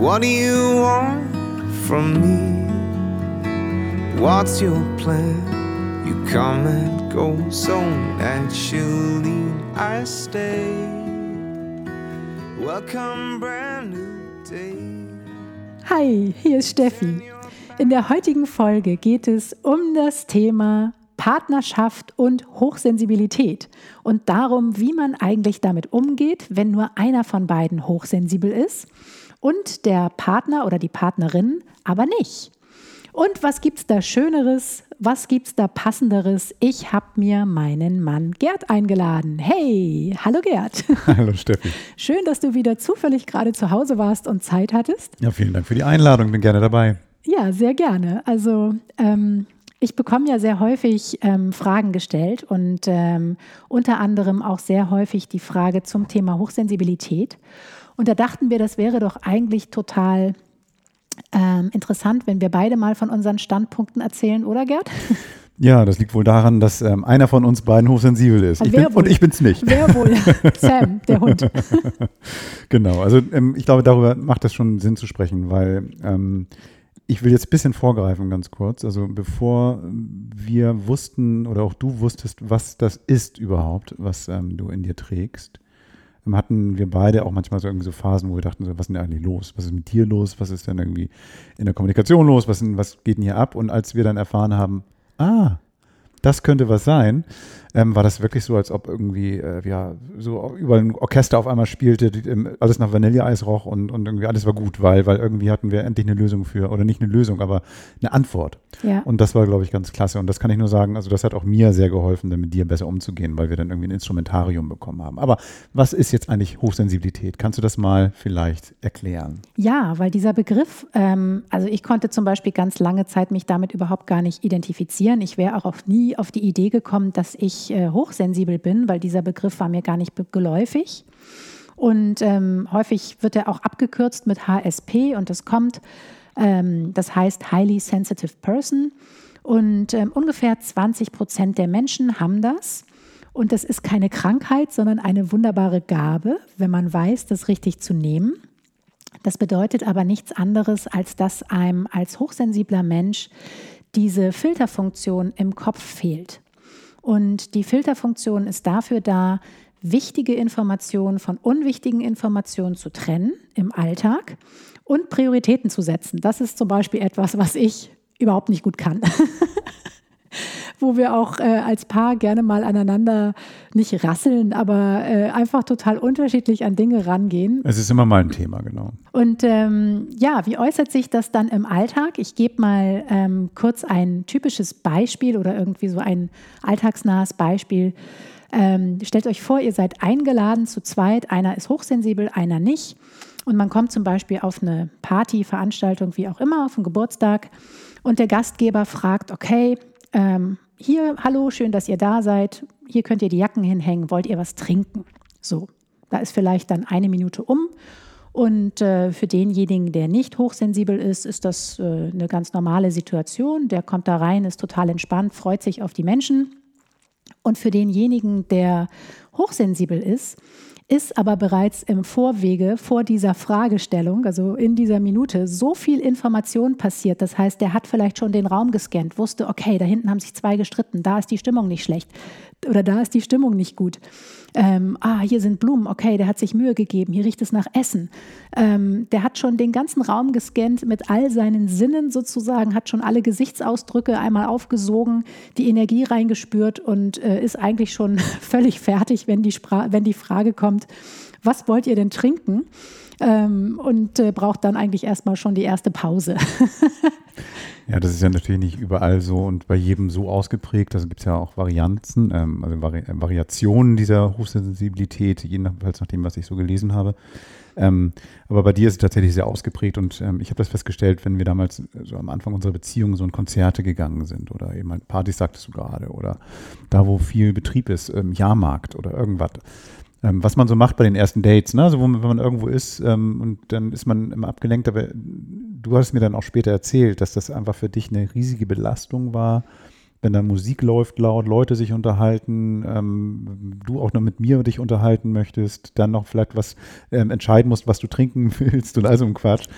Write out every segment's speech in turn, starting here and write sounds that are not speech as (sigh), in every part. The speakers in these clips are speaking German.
What do you want from me? What's your plan? You come and go so naturally. I stay. Welcome, brand new day. Hi, hier ist Steffi. In der heutigen Folge geht es um das Thema Partnerschaft und Hochsensibilität und darum, wie man eigentlich damit umgeht, wenn nur einer von beiden hochsensibel ist und der Partner oder die Partnerin aber nicht. Und was gibt's da Schöneres? Was gibt's da Passenderes? Ich habe mir meinen Mann Gerd eingeladen. Hey, hallo Gerd. (laughs) Hallo Steffi. Schön, dass du wieder zufällig gerade zu Hause warst und Zeit hattest. Ja, vielen Dank für die Einladung. Bin gerne dabei. Ja, sehr gerne. Also ähm, ich bekomme ja sehr häufig ähm, Fragen gestellt und ähm, unter anderem auch sehr häufig die Frage zum Thema Hochsensibilität. Und da dachten wir, das wäre doch eigentlich total ähm, interessant, wenn wir beide mal von unseren Standpunkten erzählen, oder Gerd? (laughs) Ja, das liegt wohl daran, dass ähm, einer von uns beiden hochsensibel ist. Ich bin, und ich bin es nicht. Wer wohl? (laughs) Sam, der Hund. (laughs) genau, also ähm, ich glaube, darüber macht es schon Sinn zu sprechen, weil ähm, ich will jetzt ein bisschen vorgreifen, ganz kurz. Also bevor wir wussten oder auch du wusstest, was das ist überhaupt, was ähm, du in dir trägst, hatten wir beide auch manchmal so irgendwie so Phasen, wo wir dachten, so, was ist denn eigentlich los? Was ist mit dir los? Was ist denn irgendwie in der Kommunikation los? Was, was geht denn hier ab? Und als wir dann erfahren haben, ah, das könnte was sein, ähm, war das wirklich so, als ob irgendwie, äh, ja, so über ein Orchester auf einmal spielte, die, ähm, alles nach Vanilleeis roch und, und irgendwie alles war gut, weil, weil irgendwie hatten wir endlich eine Lösung für, oder nicht eine Lösung, aber eine Antwort. Ja. Und das war, glaube ich, ganz klasse. Und das kann ich nur sagen, also das hat auch mir sehr geholfen, dann mit dir besser umzugehen, weil wir dann irgendwie ein Instrumentarium bekommen haben. Aber was ist jetzt eigentlich Hochsensibilität? Kannst du das mal vielleicht erklären? Ja, weil dieser Begriff, ähm, also ich konnte zum Beispiel ganz lange Zeit mich damit überhaupt gar nicht identifizieren. Ich wäre auch nie auf die Idee gekommen, dass ich äh, hochsensibel bin, weil dieser Begriff war mir gar nicht geläufig. Und ähm, häufig wird er auch abgekürzt mit HSP und das kommt, ähm, das heißt Highly Sensitive Person. Und ähm, ungefähr 20 Prozent der Menschen haben das. Und das ist keine Krankheit, sondern eine wunderbare Gabe, wenn man weiß, das richtig zu nehmen. Das bedeutet aber nichts anderes, als dass einem als hochsensibler Mensch diese Filterfunktion im Kopf fehlt. Und die Filterfunktion ist dafür da, wichtige Informationen von unwichtigen Informationen zu trennen im Alltag und Prioritäten zu setzen. Das ist zum Beispiel etwas, was ich überhaupt nicht gut kann. (laughs) wo wir auch äh, als Paar gerne mal aneinander nicht rasseln, aber äh, einfach total unterschiedlich an Dinge rangehen. Es ist immer mal ein Thema, genau. Und ähm, ja, wie äußert sich das dann im Alltag? Ich gebe mal ähm, kurz ein typisches Beispiel oder irgendwie so ein alltagsnahes Beispiel. Ähm, stellt euch vor, ihr seid eingeladen zu zweit, einer ist hochsensibel, einer nicht. Und man kommt zum Beispiel auf eine Party, Veranstaltung, wie auch immer, auf einen Geburtstag. Und der Gastgeber fragt, okay, ähm, hier, hallo, schön, dass ihr da seid. Hier könnt ihr die Jacken hinhängen. Wollt ihr was trinken? So, da ist vielleicht dann eine Minute um. Und äh, für denjenigen, der nicht hochsensibel ist, ist das äh, eine ganz normale Situation. Der kommt da rein, ist total entspannt, freut sich auf die Menschen. Und für denjenigen, der hochsensibel ist, ist aber bereits im Vorwege vor dieser Fragestellung, also in dieser Minute, so viel Information passiert. Das heißt, der hat vielleicht schon den Raum gescannt, wusste, okay, da hinten haben sich zwei gestritten, da ist die Stimmung nicht schlecht oder da ist die Stimmung nicht gut. Ähm, ah, hier sind Blumen, okay, der hat sich Mühe gegeben, hier riecht es nach Essen. Ähm, der hat schon den ganzen Raum gescannt mit all seinen Sinnen sozusagen, hat schon alle Gesichtsausdrücke einmal aufgesogen, die Energie reingespürt und äh, ist eigentlich schon (laughs) völlig fertig, wenn die, wenn die Frage kommt, was wollt ihr denn trinken? Ähm, und äh, braucht dann eigentlich erstmal schon die erste Pause. (laughs) Ja, das ist ja natürlich nicht überall so und bei jedem so ausgeprägt. Also gibt es ja auch Varianzen, ähm, also Vari Variationen dieser Hochsensibilität, jedenfalls nach dem, was ich so gelesen habe. Ähm, aber bei dir ist es tatsächlich sehr ausgeprägt und ähm, ich habe das festgestellt, wenn wir damals so am Anfang unserer Beziehung so in Konzerte gegangen sind oder eben halt Partys, sagtest du gerade, oder da, wo viel Betrieb ist, ähm, Jahrmarkt oder irgendwas. Ähm, was man so macht bei den ersten Dates, ne? also wo wenn man irgendwo ist ähm, und dann ist man immer abgelenkt, aber du hast mir dann auch später erzählt, dass das einfach für dich eine riesige Belastung war, wenn da Musik läuft laut, Leute sich unterhalten, ähm, du auch noch mit mir dich unterhalten möchtest, dann noch vielleicht was ähm, entscheiden musst, was du trinken (laughs) willst und all so ein Quatsch.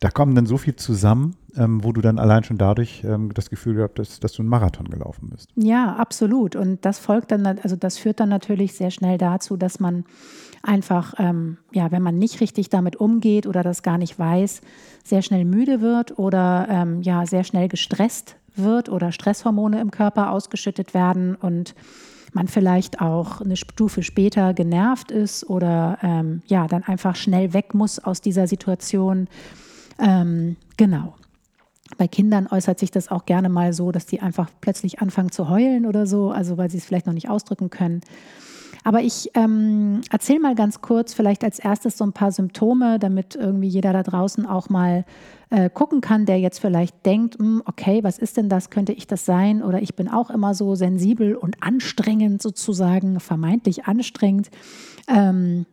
Da kommen dann so viel zusammen, ähm, wo du dann allein schon dadurch ähm, das Gefühl gehabt hast, dass du einen Marathon gelaufen bist. Ja, absolut. Und das folgt dann, also das führt dann natürlich sehr schnell dazu, dass man einfach, ähm, ja, wenn man nicht richtig damit umgeht oder das gar nicht weiß, sehr schnell müde wird oder ähm, ja, sehr schnell gestresst wird oder Stresshormone im Körper ausgeschüttet werden und man vielleicht auch eine Stufe später genervt ist oder ähm, ja, dann einfach schnell weg muss aus dieser Situation. Ähm, genau. Bei Kindern äußert sich das auch gerne mal so, dass die einfach plötzlich anfangen zu heulen oder so, also weil sie es vielleicht noch nicht ausdrücken können. Aber ich ähm, erzähle mal ganz kurz, vielleicht als erstes so ein paar Symptome, damit irgendwie jeder da draußen auch mal äh, gucken kann, der jetzt vielleicht denkt, hm, okay, was ist denn das? Könnte ich das sein? Oder ich bin auch immer so sensibel und anstrengend sozusagen, vermeintlich anstrengend. Ähm,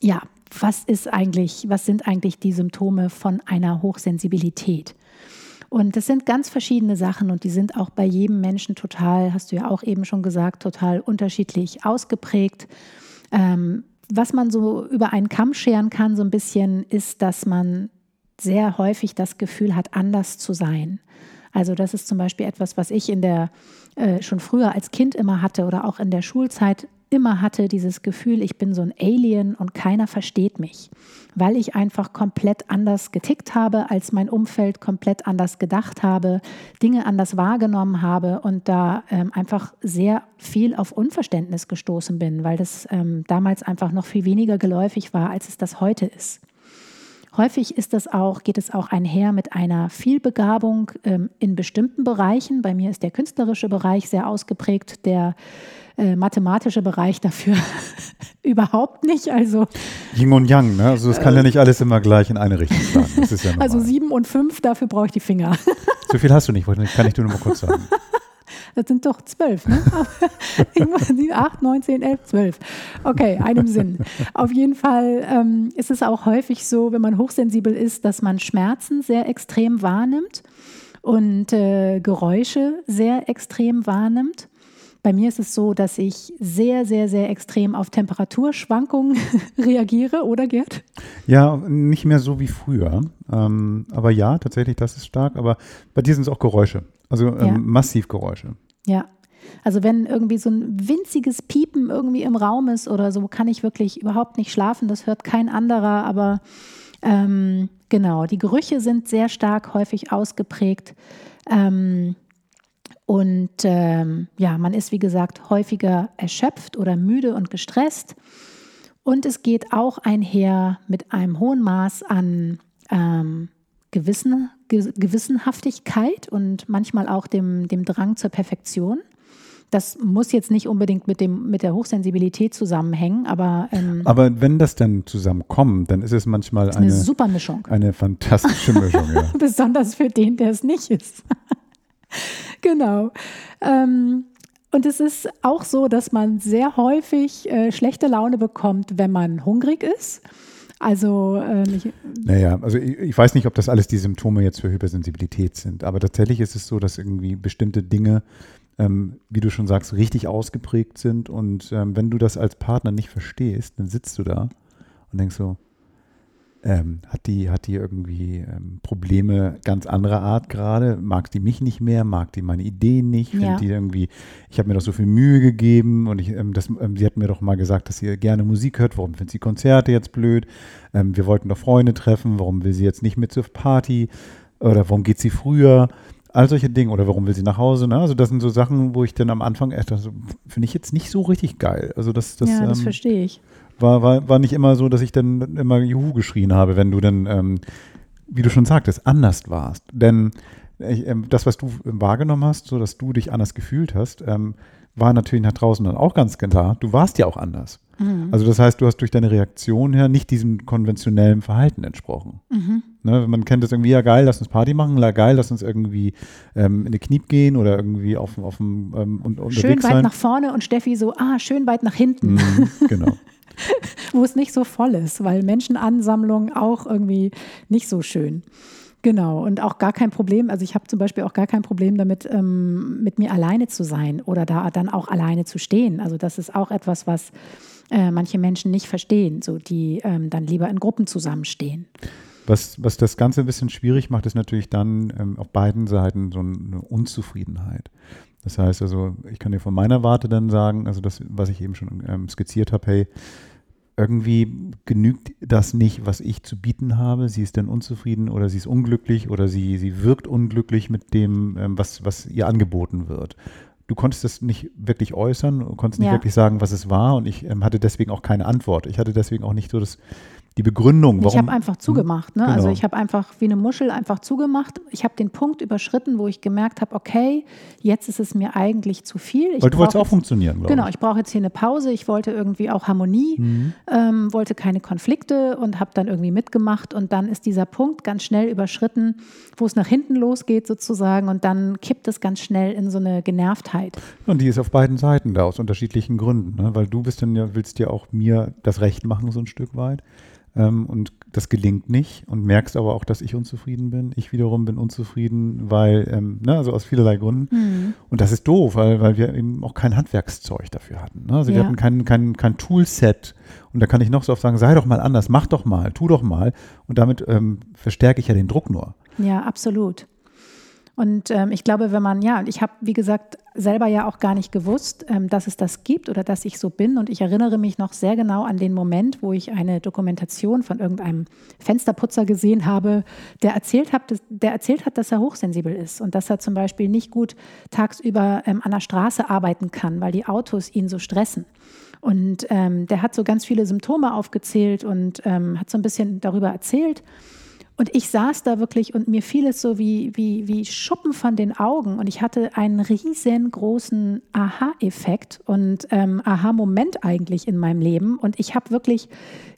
ja, was ist eigentlich, was sind eigentlich die Symptome von einer Hochsensibilität? Und das sind ganz verschiedene Sachen und die sind auch bei jedem Menschen total, hast du ja auch eben schon gesagt, total unterschiedlich ausgeprägt. Ähm, was man so über einen Kamm scheren kann, so ein bisschen, ist, dass man sehr häufig das Gefühl hat, anders zu sein. Also das ist zum Beispiel etwas, was ich in der äh, schon früher als Kind immer hatte oder auch in der Schulzeit immer hatte dieses Gefühl, ich bin so ein Alien und keiner versteht mich, weil ich einfach komplett anders getickt habe als mein Umfeld, komplett anders gedacht habe, Dinge anders wahrgenommen habe und da ähm, einfach sehr viel auf Unverständnis gestoßen bin, weil das ähm, damals einfach noch viel weniger geläufig war, als es das heute ist. Häufig ist das auch, geht es auch einher mit einer Vielbegabung ähm, in bestimmten Bereichen. Bei mir ist der künstlerische Bereich sehr ausgeprägt, der äh, mathematische Bereich dafür (laughs) überhaupt nicht. Also Yin und Yang, ne? Also das kann äh, ja nicht alles immer gleich in eine Richtung schlagen. Ja (laughs) also sieben und fünf, dafür brauche ich die Finger. so viel hast du nicht, kann ich dir nur mal kurz sagen. (laughs) Das sind doch zwölf, ne? (laughs) acht, neun, zehn, elf, zwölf. Okay, einem Sinn. Auf jeden Fall ähm, ist es auch häufig so, wenn man hochsensibel ist, dass man Schmerzen sehr extrem wahrnimmt und äh, Geräusche sehr extrem wahrnimmt. Bei mir ist es so, dass ich sehr, sehr, sehr extrem auf Temperaturschwankungen (laughs) reagiere, oder Gerd? Ja, nicht mehr so wie früher. Ähm, aber ja, tatsächlich, das ist stark. Aber bei dir sind es auch Geräusche. Also ähm, ja. massiv Geräusche. Ja. Also wenn irgendwie so ein winziges Piepen irgendwie im Raum ist oder so, kann ich wirklich überhaupt nicht schlafen. Das hört kein anderer. Aber ähm, genau, die Gerüche sind sehr stark häufig ausgeprägt. Ähm, und ähm, ja, man ist, wie gesagt, häufiger erschöpft oder müde und gestresst. Und es geht auch einher mit einem hohen Maß an ähm, Gewissen, Ge Gewissenhaftigkeit und manchmal auch dem, dem Drang zur Perfektion. Das muss jetzt nicht unbedingt mit, dem, mit der Hochsensibilität zusammenhängen, aber. Ähm, aber wenn das dann zusammenkommt, dann ist es manchmal ist eine, eine super Mischung. Eine fantastische Mischung, ja. (laughs) Besonders für den, der es nicht ist. (laughs) genau. Ähm, und es ist auch so, dass man sehr häufig äh, schlechte Laune bekommt, wenn man hungrig ist. Also, äh, naja, also ich, ich, weiß nicht, ob das alles die Symptome jetzt für Hypersensibilität sind, aber tatsächlich ist es so, dass irgendwie bestimmte Dinge, ähm, wie du schon sagst, richtig ausgeprägt sind. Und ähm, wenn du das als Partner nicht verstehst, dann sitzt du da und denkst so, ähm, hat, die, hat die irgendwie ähm, Probleme ganz anderer Art gerade? Mag die mich nicht mehr? Mag die meine Ideen nicht? Ja. die irgendwie, ich habe mir doch so viel Mühe gegeben und ich, ähm, das, ähm, sie hat mir doch mal gesagt, dass sie gerne Musik hört. Warum findet sie Konzerte jetzt blöd? Ähm, wir wollten doch Freunde treffen. Warum will sie jetzt nicht mit zur Party? Oder warum geht sie früher? All solche Dinge. Oder warum will sie nach Hause? Ne? Also, das sind so Sachen, wo ich dann am Anfang echt, also, finde ich jetzt nicht so richtig geil. Also, das, das, ja, das ähm, verstehe ich war, war, war nicht immer so, dass ich dann immer Juhu geschrien habe, wenn du dann ähm, wie du schon sagtest, anders warst. Denn ich, ähm, das, was du wahrgenommen hast, so dass du dich anders gefühlt hast, ähm, war natürlich nach draußen dann auch ganz klar. Du warst ja auch anders. Mhm. Also das heißt, du hast durch deine Reaktion her nicht diesem konventionellen Verhalten entsprochen. Mhm. Ne, man kennt das irgendwie, ja geil, lass uns Party machen, ja geil, lass uns irgendwie ähm, in die Kniep gehen oder irgendwie auf, auf dem ähm, und, Schön weit sein. nach vorne und Steffi so, ah, schön weit nach hinten. Mhm, genau. (laughs) (laughs) Wo es nicht so voll ist, weil Menschenansammlungen auch irgendwie nicht so schön. Genau, und auch gar kein Problem. Also ich habe zum Beispiel auch gar kein Problem damit, ähm, mit mir alleine zu sein oder da dann auch alleine zu stehen. Also das ist auch etwas, was äh, manche Menschen nicht verstehen, so die ähm, dann lieber in Gruppen zusammenstehen. Was, was das Ganze ein bisschen schwierig macht, ist natürlich dann ähm, auf beiden Seiten so eine Unzufriedenheit. Das heißt also, ich kann dir von meiner Warte dann sagen, also das, was ich eben schon ähm, skizziert habe, hey, irgendwie genügt das nicht, was ich zu bieten habe. Sie ist dann unzufrieden oder sie ist unglücklich oder sie, sie wirkt unglücklich mit dem, ähm, was, was ihr angeboten wird. Du konntest das nicht wirklich äußern, konntest nicht ja. wirklich sagen, was es war und ich ähm, hatte deswegen auch keine Antwort. Ich hatte deswegen auch nicht so das die Begründung. Warum? Ich habe einfach zugemacht. Ne? Also genau. Also ich habe einfach wie eine Muschel einfach zugemacht. Ich habe den Punkt überschritten, wo ich gemerkt habe, okay, jetzt ist es mir eigentlich zu viel. Ich Weil du wolltest auch funktionieren, Genau, ich, ich brauche jetzt hier eine Pause. Ich wollte irgendwie auch Harmonie, mhm. ähm, wollte keine Konflikte und habe dann irgendwie mitgemacht. Und dann ist dieser Punkt ganz schnell überschritten, wo es nach hinten losgeht sozusagen. Und dann kippt es ganz schnell in so eine Genervtheit. Und die ist auf beiden Seiten da, aus unterschiedlichen Gründen. Ne? Weil du bist dann ja, willst ja auch mir das Recht machen, so ein Stück weit ähm, und das gelingt nicht und merkst aber auch, dass ich unzufrieden bin. Ich wiederum bin unzufrieden, weil, ähm, ne, also aus vielerlei Gründen. Mhm. Und das ist doof, weil, weil wir eben auch kein Handwerkszeug dafür hatten. Ne? Also ja. wir hatten kein, kein, kein Toolset und da kann ich noch so oft sagen, sei doch mal anders, mach doch mal, tu doch mal. Und damit ähm, verstärke ich ja den Druck nur. Ja, absolut. Und ähm, ich glaube, wenn man, ja, ich habe, wie gesagt, selber ja auch gar nicht gewusst, ähm, dass es das gibt oder dass ich so bin. Und ich erinnere mich noch sehr genau an den Moment, wo ich eine Dokumentation von irgendeinem Fensterputzer gesehen habe, der erzählt hat, dass, der erzählt hat, dass er hochsensibel ist und dass er zum Beispiel nicht gut tagsüber ähm, an der Straße arbeiten kann, weil die Autos ihn so stressen. Und ähm, der hat so ganz viele Symptome aufgezählt und ähm, hat so ein bisschen darüber erzählt. Und ich saß da wirklich und mir fiel es so wie, wie, wie Schuppen von den Augen. Und ich hatte einen riesengroßen Aha-Effekt und ähm, Aha-Moment eigentlich in meinem Leben. Und ich habe wirklich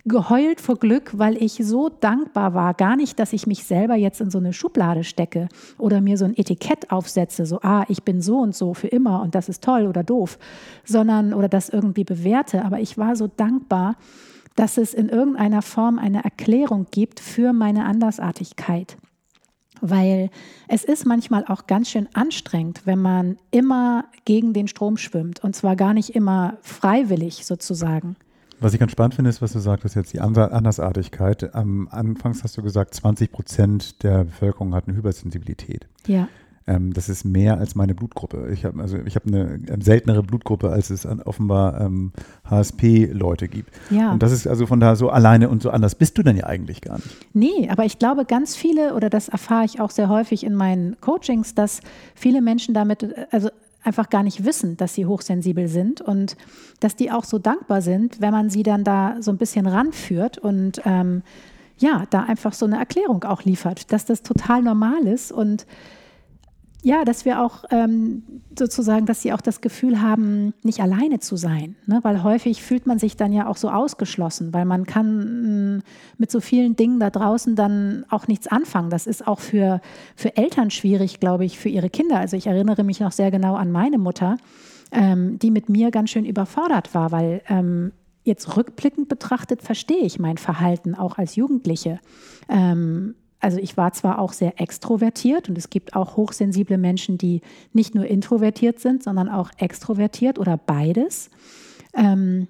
geheult vor Glück, weil ich so dankbar war. Gar nicht, dass ich mich selber jetzt in so eine Schublade stecke oder mir so ein Etikett aufsetze, so, ah, ich bin so und so für immer und das ist toll oder doof, sondern oder das irgendwie bewerte. Aber ich war so dankbar dass es in irgendeiner Form eine Erklärung gibt für meine Andersartigkeit. Weil es ist manchmal auch ganz schön anstrengend, wenn man immer gegen den Strom schwimmt und zwar gar nicht immer freiwillig sozusagen. Was ich ganz spannend finde, ist, was du sagtest jetzt, die Andersartigkeit. Am Anfangs hast du gesagt, 20 Prozent der Bevölkerung hat eine Hypersensibilität. Ja. Ähm, das ist mehr als meine Blutgruppe. Ich habe also ich eine seltenere Blutgruppe, als es offenbar ähm, HSP-Leute gibt. Ja. Und das ist also von da so alleine und so anders bist du denn ja eigentlich gar nicht. Nee, aber ich glaube, ganz viele, oder das erfahre ich auch sehr häufig in meinen Coachings, dass viele Menschen damit, also einfach gar nicht wissen, dass sie hochsensibel sind und dass die auch so dankbar sind, wenn man sie dann da so ein bisschen ranführt und ähm, ja, da einfach so eine Erklärung auch liefert, dass das total normal ist und ja, dass wir auch ähm, sozusagen, dass sie auch das Gefühl haben, nicht alleine zu sein. Ne? Weil häufig fühlt man sich dann ja auch so ausgeschlossen, weil man kann mm, mit so vielen Dingen da draußen dann auch nichts anfangen. Das ist auch für, für Eltern schwierig, glaube ich, für ihre Kinder. Also ich erinnere mich noch sehr genau an meine Mutter, ähm, die mit mir ganz schön überfordert war, weil ähm, jetzt rückblickend betrachtet verstehe ich mein Verhalten auch als Jugendliche. Ähm, also ich war zwar auch sehr extrovertiert und es gibt auch hochsensible Menschen, die nicht nur introvertiert sind, sondern auch extrovertiert oder beides. Ähm,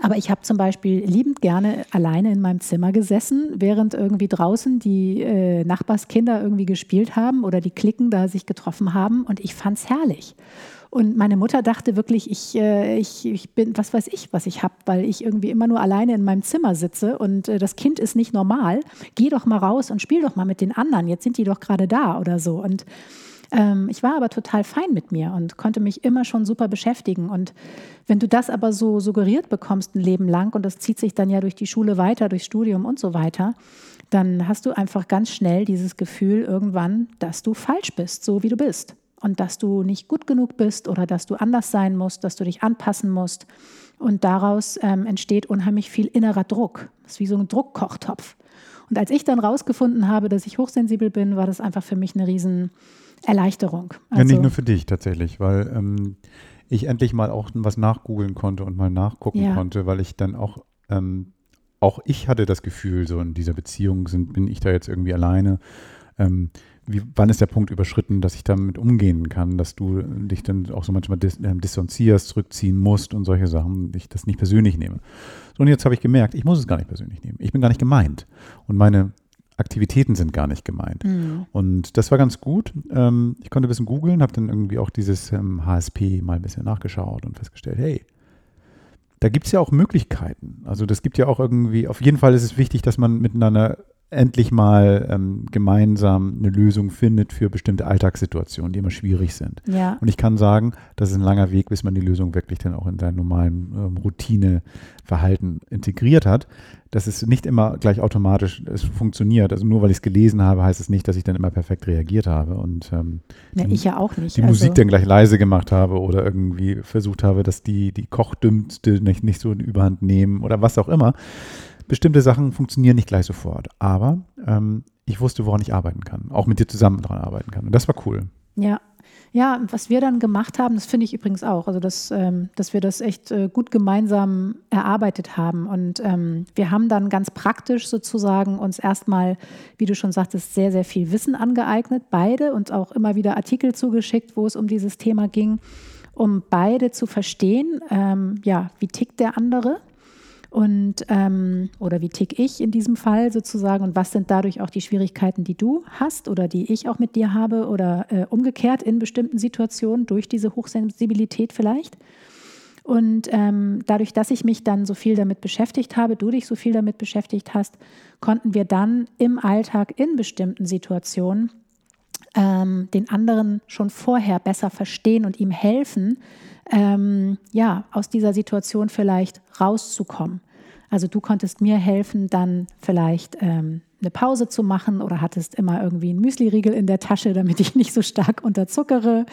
aber ich habe zum Beispiel liebend gerne alleine in meinem Zimmer gesessen, während irgendwie draußen die äh, Nachbarskinder irgendwie gespielt haben oder die Klicken da sich getroffen haben und ich fand es herrlich. Und meine Mutter dachte wirklich, ich, äh, ich, ich bin, was weiß ich, was ich habe, weil ich irgendwie immer nur alleine in meinem Zimmer sitze und äh, das Kind ist nicht normal. Geh doch mal raus und spiel doch mal mit den anderen. Jetzt sind die doch gerade da oder so. Und Ähm, ich war aber total fein mit mir und konnte mich immer schon super beschäftigen. Und wenn du das aber so suggeriert bekommst ein Leben lang und das zieht sich dann ja durch die Schule weiter, durchs Studium und so weiter, dann hast du einfach ganz schnell dieses Gefühl irgendwann, dass du falsch bist, so wie du bist. Und dass du nicht gut genug bist oder dass du anders sein musst, dass du dich anpassen musst. Und daraus ähm, entsteht unheimlich viel innerer Druck. Das ist wie so ein Druckkochtopf. Und als ich dann rausgefunden habe, dass ich hochsensibel bin, war das einfach für mich eine riesen Erleichterung. Also, ja, nicht also nur für dich tatsächlich, weil ähm, ich endlich mal auch was nachgoogeln konnte und mal nachgucken ja. konnte, weil ich dann auch, ähm, auch ich hatte das Gefühl, so in dieser Beziehung sind, bin ich da jetzt irgendwie alleine. Ähm, wie, wann ist der Punkt überschritten, dass ich damit umgehen kann, dass du dich dann auch so manchmal dis, äh, distanzierst, zurückziehen musst und solche Sachen, ich das nicht persönlich nehme. So, und jetzt habe ich gemerkt, ich muss es gar nicht persönlich nehmen. Ich bin gar nicht gemeint. Und meine Aktivitäten sind gar nicht gemeint. Mhm. Und das war ganz gut. Ähm, ich konnte ein bisschen googeln, habe dann irgendwie auch dieses ähm, HSP mal ein bisschen nachgeschaut und festgestellt, hey, da gibt es ja auch Möglichkeiten. Also das gibt ja auch irgendwie, auf jeden Fall ist es wichtig, dass man miteinander endlich mal ähm, gemeinsam eine Lösung findet für bestimmte Alltagssituationen, die immer schwierig sind. Ja. Und ich kann sagen, das ist ein langer Weg, bis man die Lösung wirklich dann auch in sein normalen ähm, Routineverhalten integriert hat. Das ist nicht immer gleich automatisch es funktioniert. Also nur weil ich es gelesen habe, heißt es nicht, dass ich dann immer perfekt reagiert habe. Und ähm, ja, ich ja auch nicht. Die also. Musik dann gleich leise gemacht habe oder irgendwie versucht habe, dass die, die Kochdümmste nicht, nicht so in Überhand nehmen oder was auch immer bestimmte Sachen funktionieren nicht gleich sofort. Aber ähm, ich wusste, woran ich arbeiten kann. Auch mit dir zusammen daran arbeiten kann. Und das war cool. Ja. Ja, was wir dann gemacht haben, das finde ich übrigens auch, also dass, ähm, dass wir das echt äh, gut gemeinsam erarbeitet haben. Und ähm, wir haben dann ganz praktisch sozusagen uns erstmal, wie du schon sagtest, sehr, sehr viel Wissen angeeignet, beide, und auch immer wieder Artikel zugeschickt, wo es um dieses Thema ging, um beide zu verstehen, ähm, ja, wie tickt der andere und ähm, oder wie tick ich in diesem Fall sozusagen und was sind dadurch auch die Schwierigkeiten, die du hast oder die ich auch mit dir habe oder äh, umgekehrt in bestimmten Situationen durch diese Hochsensibilität vielleicht. Und ähm, dadurch, dass ich mich dann so viel damit beschäftigt habe, du dich so viel damit beschäftigt hast, konnten wir dann im Alltag in bestimmten Situationen ähm, den anderen schon vorher besser verstehen und ihm helfen, ähm, ja, aus dieser Situation vielleicht rauszukommen. Also du konntest mir helfen, dann vielleicht ähm, eine Pause zu machen oder hattest immer irgendwie einen Müsliriegel in der Tasche, damit ich nicht so stark unterzuckere.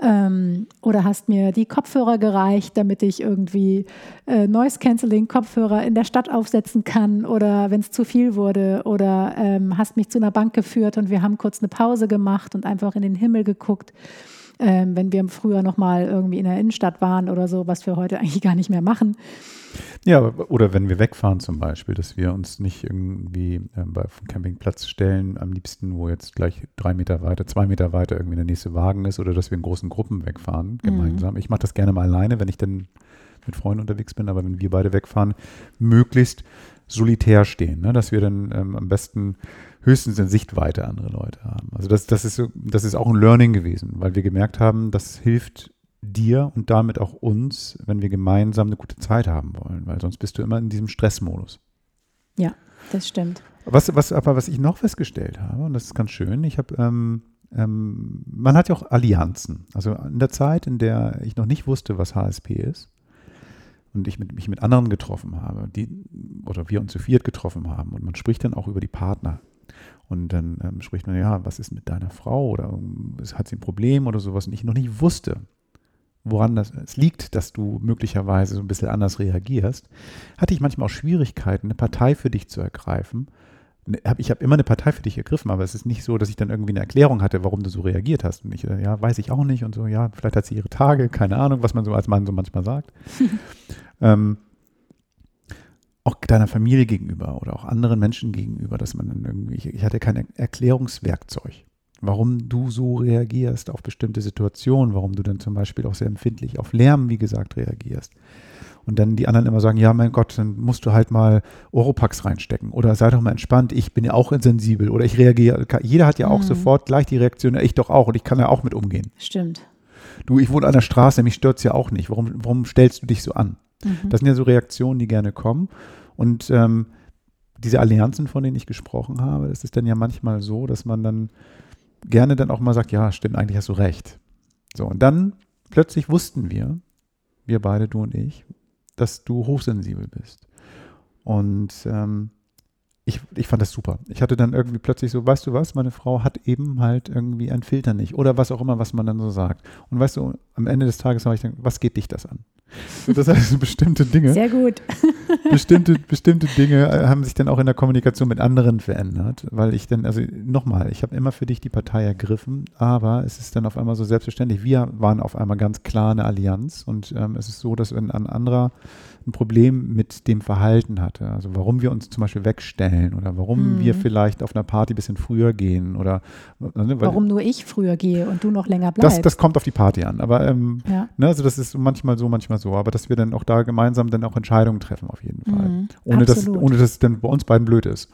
Ähm, oder hast mir die Kopfhörer gereicht, damit ich irgendwie äh, Noise Cancelling Kopfhörer in der Stadt aufsetzen kann oder wenn es zu viel wurde oder ähm, hast mich zu einer Bank geführt und wir haben kurz eine Pause gemacht und einfach in den Himmel geguckt ähm, wenn wir früher noch mal irgendwie in der Innenstadt waren oder so, was wir heute eigentlich (laughs) gar nicht mehr machen. Ja, oder wenn wir wegfahren zum Beispiel, dass wir uns nicht irgendwie äh, bei, auf Campingplatz stellen, am liebsten, wo jetzt gleich drei Meter weiter, zwei Meter weiter irgendwie der nächste Wagen ist oder dass wir in großen Gruppen wegfahren, mhm. gemeinsam. Mhm. Ich mache das gerne mal alleine, wenn ich dann mit Freunden unterwegs bin, aber wenn wir beide wegfahren, möglichst solitär stehen, ne? dass wir dann ähm, am besten höchstens in Sichtweite andere Leute haben. Also das, das, ist, das ist auch ein Learning gewesen, weil wir gemerkt haben, das hilft dir und damit auch uns, wenn wir gemeinsam eine gute Zeit haben wollen, weil sonst bist du immer in diesem Stressmodus. Ja, das stimmt. Was, was, aber was ich noch festgestellt habe, und das ist ganz schön, ich habe, ähm, ähm, man hat ja auch Allianzen. Also in der Zeit, in der ich noch nicht wusste, was HSP ist, und ich mit, mich mit anderen getroffen habe, die, oder wir uns zu viert getroffen haben, und man spricht dann auch über die Partner und dann ähm, spricht man, ja, was ist mit deiner Frau oder um, hat sie ein Problem oder sowas und ich noch nicht wusste, woran das es liegt, dass du möglicherweise so ein bisschen anders reagierst, hatte ich manchmal auch Schwierigkeiten, eine Partei für dich zu ergreifen. Ne, ich habe immer eine Partei für dich ergriffen, aber es ist nicht so, dass ich dann irgendwie eine Erklärung hatte, warum du so reagiert hast. Und ich, äh, ja, weiß ich auch nicht und so, ja, vielleicht hat sie ihre Tage, keine Ahnung, was man so als Mann so manchmal sagt. (laughs) ähm, auch deiner Familie gegenüber oder auch anderen Menschen gegenüber, dass man dann irgendwie, ich hatte kein Erklärungswerkzeug, warum du so reagierst auf bestimmte Situationen, warum du dann zum Beispiel auch sehr empfindlich auf Lärm, wie gesagt, reagierst. Und dann die anderen immer sagen, ja, mein Gott, dann musst du halt mal Oropax reinstecken oder sei doch mal entspannt, ich bin ja auch insensibel oder ich reagiere. Jeder hat ja auch mhm. sofort gleich die Reaktion, ich doch auch und ich kann ja auch mit umgehen. Stimmt. Du, ich wohne an der Straße, mich stört es ja auch nicht. Warum, warum stellst du dich so an? Mhm. Das sind ja so Reaktionen, die gerne kommen. Und ähm, diese Allianzen, von denen ich gesprochen habe, das ist dann ja manchmal so, dass man dann gerne dann auch mal sagt, ja, stimmt, eigentlich hast du recht. So, und dann plötzlich wussten wir, wir beide, du und ich, dass du hochsensibel bist. Und ähm, ich, ich fand das super. Ich hatte dann irgendwie plötzlich so, weißt du was, meine Frau hat eben halt irgendwie einen Filter nicht oder was auch immer, was man dann so sagt. Und weißt du, am Ende des Tages habe ich dann, was geht dich das an? Das heißt, bestimmte Dinge. Sehr gut. (laughs) bestimmte, bestimmte Dinge äh, haben sich dann auch in der Kommunikation mit anderen verändert, weil ich dann, also nochmal, ich habe immer für dich die Partei ergriffen, aber es ist dann auf einmal so selbstverständlich. Wir waren auf einmal ganz klar eine Allianz und ähm, es ist so, dass wenn ein anderer ein Problem mit dem Verhalten hatte. Also warum wir uns zum Beispiel wegstellen oder warum mhm. wir vielleicht auf einer Party ein bisschen früher gehen oder ne, warum nur ich früher gehe und du noch länger bleibst. Das, das kommt auf die Party an. Aber ähm, ja. ne, also das ist manchmal so, manchmal so. Aber dass wir dann auch da gemeinsam dann auch Entscheidungen treffen auf jeden Fall. Mhm. Ohne, dass, ohne dass es dann bei uns beiden blöd ist.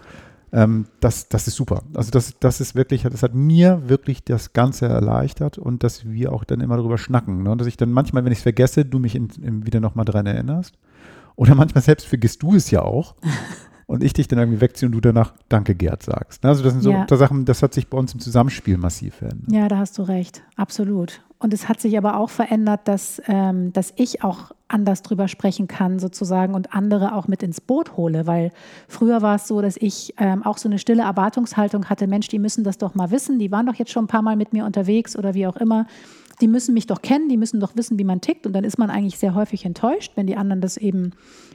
Ähm, das, das ist super. Also das, das ist wirklich, das hat mir wirklich das Ganze erleichtert und dass wir auch dann immer darüber schnacken. Ne? Und dass ich dann manchmal, wenn ich es vergesse, du mich in, in wieder nochmal dran erinnerst. Oder manchmal selbst vergisst du es ja auch. (laughs) und ich dich dann irgendwie wegziehe und du danach Danke, Gerd sagst. Also das sind so ja. Sachen, das hat sich bei uns im Zusammenspiel massiv verändert. Ja, da hast du recht, absolut. Und es hat sich aber auch verändert, dass, ähm, dass ich auch anders drüber sprechen kann, sozusagen, und andere auch mit ins Boot hole. Weil früher war es so, dass ich ähm, auch so eine stille Erwartungshaltung hatte, Mensch, die müssen das doch mal wissen, die waren doch jetzt schon ein paar Mal mit mir unterwegs oder wie auch immer die müssen mich doch kennen, die müssen doch wissen, wie man tickt. Und dann ist man eigentlich sehr häufig enttäuscht, wenn die anderen das eben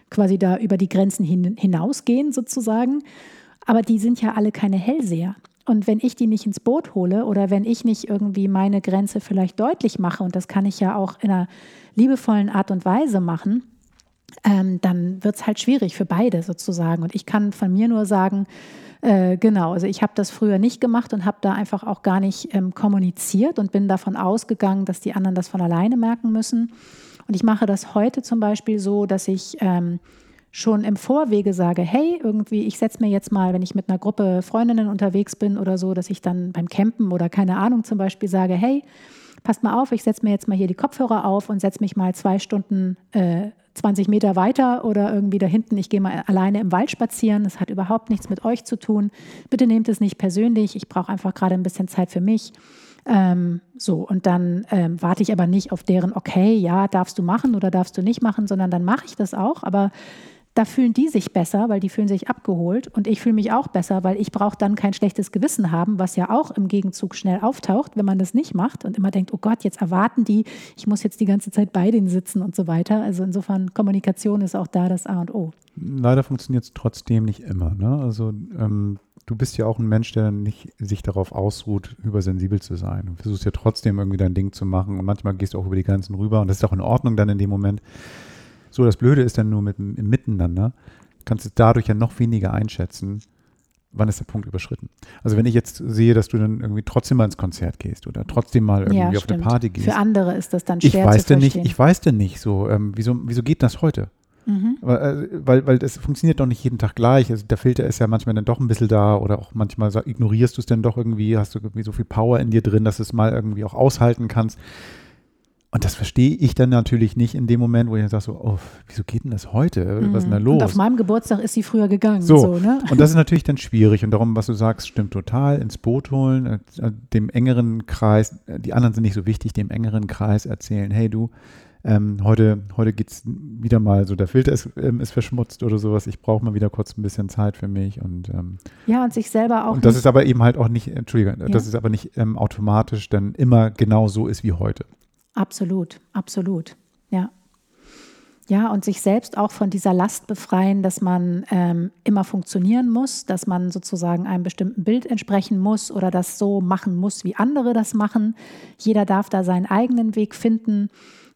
quasi da über die Grenzen hin, hinausgehen, sozusagen. Aber die sind ja alle keine Hellseher. Und wenn ich die nicht ins Boot hole oder wenn ich nicht irgendwie meine Grenze vielleicht deutlich mache, und das kann ich ja auch in einer liebevollen Art und Weise machen, ähm, dann wird es halt schwierig für beide sozusagen. Und ich kann von mir nur sagen, äh, genau, also ich habe das früher nicht gemacht und habe da einfach auch gar nicht ähm, kommuniziert und bin davon ausgegangen, dass die anderen das von alleine merken müssen. Und ich mache das heute zum Beispiel so, dass ich ähm, schon im Vorwege sage, hey, irgendwie, ich setze mir jetzt mal, wenn ich mit einer Gruppe Freundinnen unterwegs bin oder so, dass ich dann beim Campen oder keine Ahnung zum Beispiel sage, hey, passt mal auf, ich setze mir jetzt mal hier die Kopfhörer auf und setze mich mal zwei Stunden äh, 20 Meter weiter oder irgendwie da hinten, ich gehe mal alleine im Wald spazieren. Das hat überhaupt nichts mit euch zu tun. Bitte nehmt es nicht persönlich. Ich brauche einfach gerade ein bisschen Zeit für mich. Ähm, so, und dann ähm, warte ich aber nicht auf deren, okay, ja, darfst du machen oder darfst du nicht machen, sondern dann mache ich das auch. Aber da fühlen die sich besser, weil die fühlen sich abgeholt und ich fühle mich auch besser, weil ich brauche dann kein schlechtes Gewissen haben, was ja auch im Gegenzug schnell auftaucht, wenn man das nicht macht und immer denkt, oh Gott, jetzt erwarten die, ich muss jetzt die ganze Zeit bei denen sitzen und so weiter. Also insofern Kommunikation ist auch da das A und O. Leider funktioniert es trotzdem nicht immer. Ne? Also ähm, du bist ja auch ein Mensch, der nicht sich darauf ausruht, übersensibel zu sein. Du versuchst ja trotzdem irgendwie dein Ding zu machen und manchmal gehst du auch über die Grenzen rüber und das ist auch in Ordnung dann in dem Moment. So, das Blöde ist dann nur mit im Miteinander, kannst du dadurch ja noch weniger einschätzen, wann ist der Punkt überschritten. Also wenn ich jetzt sehe, dass du dann irgendwie trotzdem mal ins Konzert gehst oder trotzdem mal irgendwie ja, auf eine Party gehst. Für andere ist das dann schwer ich weiß zu verstehen. Nicht, ich weiß denn nicht so, ähm, wieso, wieso geht das heute? Mhm. Weil, äh, weil, weil das funktioniert doch nicht jeden Tag gleich. Also der Filter ist ja manchmal dann doch ein bisschen da oder auch manchmal ignorierst du es dann doch irgendwie, hast du irgendwie so viel Power in dir drin, dass du es mal irgendwie auch aushalten kannst. Und das verstehe ich dann natürlich nicht in dem Moment, wo ich dann sage so, oh, wieso geht denn das heute? Was ist denn da los? Und auf meinem Geburtstag ist sie früher gegangen. So, so ne? und das ist natürlich dann schwierig. Und darum, was du sagst, stimmt total. Ins Boot holen, äh, dem engeren Kreis, äh, die anderen sind nicht so wichtig, dem engeren Kreis erzählen, hey du, ähm, heute, heute geht es wieder mal so, der Filter ist, ähm, ist verschmutzt oder sowas. Ich brauche mal wieder kurz ein bisschen Zeit für mich. Und, ähm, ja, und sich selber auch. Und das ist aber eben halt auch nicht, Entschuldigung, ja. das ist aber nicht ähm, automatisch dann immer genau so ist wie heute. Absolut, absolut, ja. Ja, und sich selbst auch von dieser Last befreien, dass man ähm, immer funktionieren muss, dass man sozusagen einem bestimmten Bild entsprechen muss oder das so machen muss, wie andere das machen. Jeder darf da seinen eigenen Weg finden.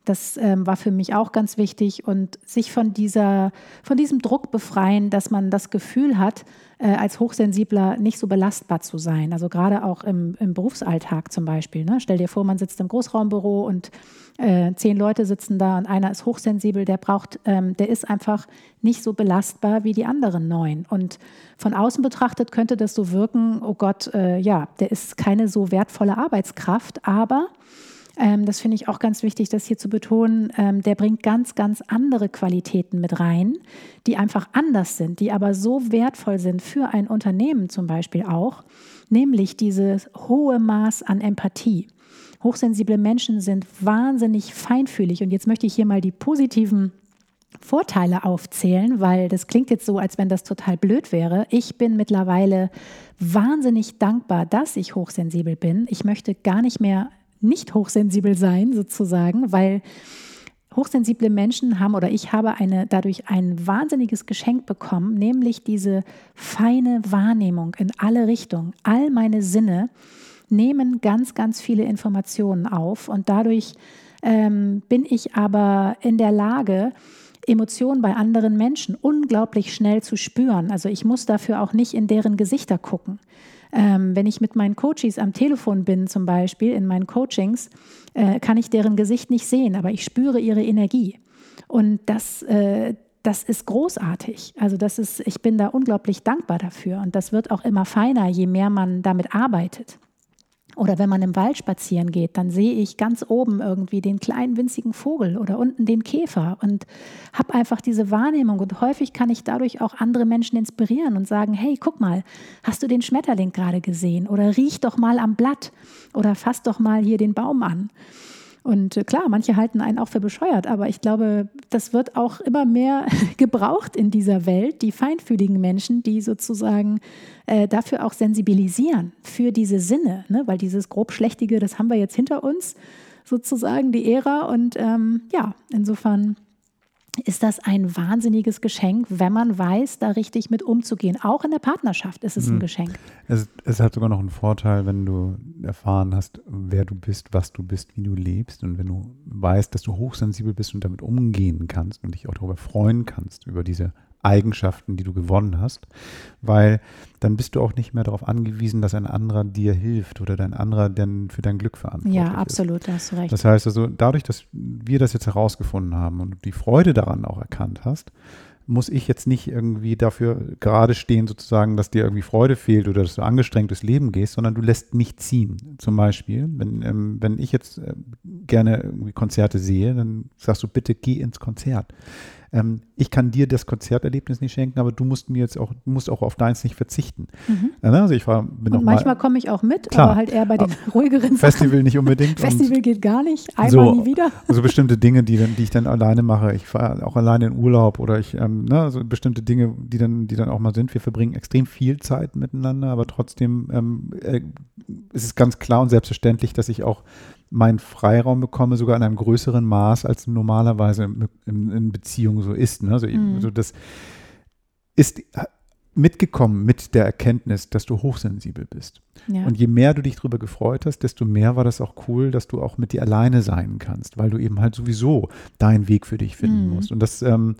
Das ähm, war für mich auch ganz wichtig und sich von, dieser, von diesem Druck befreien, dass man das Gefühl hat, äh, als Hochsensibler nicht so belastbar zu sein. Also gerade auch im, im Berufsalltag zum Beispiel. Ne? Stell dir vor, man sitzt im Großraumbüro und äh, zehn Leute sitzen da und einer ist hochsensibel, der braucht, ähm, der ist einfach nicht so belastbar wie die anderen neun. Und von außen betrachtet könnte das so wirken, oh Gott, äh, ja, der ist keine so wertvolle Arbeitskraft, aber ähm, das finde ich auch ganz wichtig, das hier zu betonen, ähm, der bringt ganz, ganz andere Qualitäten mit rein, die einfach anders sind, die aber so wertvoll sind für ein Unternehmen zum Beispiel auch, nämlich dieses hohe Maß an Empathie. Hochsensible Menschen sind wahnsinnig feinfühlig und jetzt möchte ich hier mal die positiven Vorteile aufzählen, weil das klingt jetzt so, als wenn das total blöd wäre. Ich bin mittlerweile wahnsinnig dankbar, dass ich hochsensibel bin. Ich möchte gar nicht mehr nicht hochsensibel sein, sozusagen, weil hochsensible Menschen haben oder ich habe eine, dadurch ein wahnsinniges Geschenk bekommen, nämlich diese feine Wahrnehmung in alle Richtungen. All meine Sinne nehmen ganz, ganz viele Informationen auf und dadurch ähm, bin ich aber in der Lage, Emotionen bei anderen Menschen unglaublich schnell zu spüren. Also ich muss dafür auch nicht in deren Gesichter gucken. Ähm, wenn ich mit meinen Coaches am Telefon bin, zum Beispiel in meinen Coachings, äh, kann ich deren Gesicht nicht sehen, aber ich spüre ihre Energie. Und das, äh, das ist großartig. Also das ist, ich bin da unglaublich dankbar dafür. Und das wird auch immer feiner, je mehr man damit arbeitet. Oder wenn man im Wald spazieren geht, dann sehe ich ganz oben irgendwie den kleinen winzigen Vogel oder unten den Käfer und habe einfach diese Wahrnehmung. Und häufig kann ich dadurch auch andere Menschen inspirieren und sagen, hey, guck mal, hast du den Schmetterling gerade gesehen? Oder riech doch mal am Blatt oder fass doch mal hier den Baum an. Und äh, klar, manche halten einen auch für bescheuert, aber ich glaube, das wird auch immer mehr (laughs) gebraucht in dieser Welt, die feinfühligen Menschen, die sozusagen äh, dafür auch sensibilisieren, für diese Sinne, ne? weil dieses grob-schlechtige, das haben wir jetzt hinter uns, sozusagen die Ära. Und ähm, ja, insofern ist das ein wahnsinniges Geschenk, wenn man weiß, da richtig mit umzugehen. Auch in der Partnerschaft ist es mhm. ein Geschenk. Es, es, hat sogar noch einen Vorteil, wenn du erfahren hast, wer du bist, was du bist, wie du lebst und wenn du weißt, dass du hochsensibel bist und damit umgehen kannst und dich auch darüber freuen kannst, über diese Eigenschaften, die du gewonnen hast, weil dann bist du auch nicht mehr darauf angewiesen, dass ein anderer dir hilft oder dein anderer denn für dein Glück verantwortlich ist. Ja, absolut, ist. da hast du recht. Das heißt also, dadurch, dass wir das jetzt herausgefunden haben und du die Freude daran auch erkannt hast, muss ich jetzt nicht irgendwie dafür gerade stehen, sozusagen, dass dir irgendwie Freude fehlt oder dass du angestrengt durchs Leben gehst, sondern du lässt mich ziehen. Zum Beispiel, wenn, ähm, wenn ich jetzt äh, gerne irgendwie Konzerte sehe, dann sagst du, bitte geh ins Konzert ähm, ich kann dir das Konzerterlebnis nicht schenken, aber du musst mir jetzt auch, musst auch auf deins nicht verzichten. Mhm. Also ich war, bin Und manchmal komme ich auch mit, klar, aber halt eher bei den ruhigeren Festival nicht unbedingt. (laughs) Festival geht gar nicht, einmal so, nie wieder. (laughs) Also bestimmte Dinge, die, die ich dann alleine mache. Ich fahre auch alleine in Urlaub oder ich, ähm, ne, also bestimmte Dinge, die dann, die dann auch mal sind. Wir verbringen extrem viel Zeit miteinander, aber trotzdem ähm, äh, ist es ganz klar und selbstverständlich, dass ich auch meinen Freiraum bekomme, sogar in einem größeren Maß, als normalerweise in, in, in Beziehungen so ist. Ne? Also, mhm. also das ist mitgekommen mit der Erkenntnis, dass du hochsensibel bist. Ja. Und je mehr du dich darüber gefreut hast, desto mehr war das auch cool, dass du auch mit dir alleine sein kannst, weil du eben halt sowieso deinen Weg für dich finden mhm. musst. Und das ähm,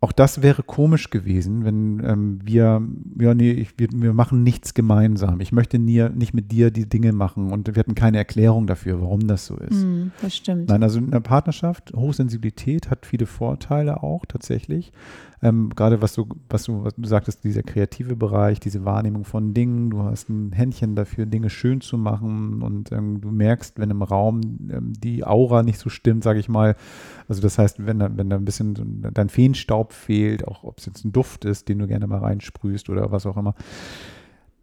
auch das wäre komisch gewesen, wenn ähm, wir, ja, nee, ich, wir, wir machen nichts gemeinsam. Ich möchte nie, nicht mit dir die Dinge machen und wir hatten keine Erklärung dafür, warum das so ist. Mm, das stimmt. Nein, also in der Partnerschaft, Hochsensibilität hat viele Vorteile auch tatsächlich. Ähm, gerade was du, was du, was du sagtest, dieser kreative Bereich, diese Wahrnehmung von Dingen, du hast ein Händchen dafür, Dinge schön zu machen und ähm, du merkst, wenn im Raum ähm, die Aura nicht so stimmt, sage ich mal, also das heißt, wenn da, wenn da ein bisschen dein Feenstaub fehlt, auch ob es jetzt ein Duft ist, den du gerne mal reinsprühst oder was auch immer,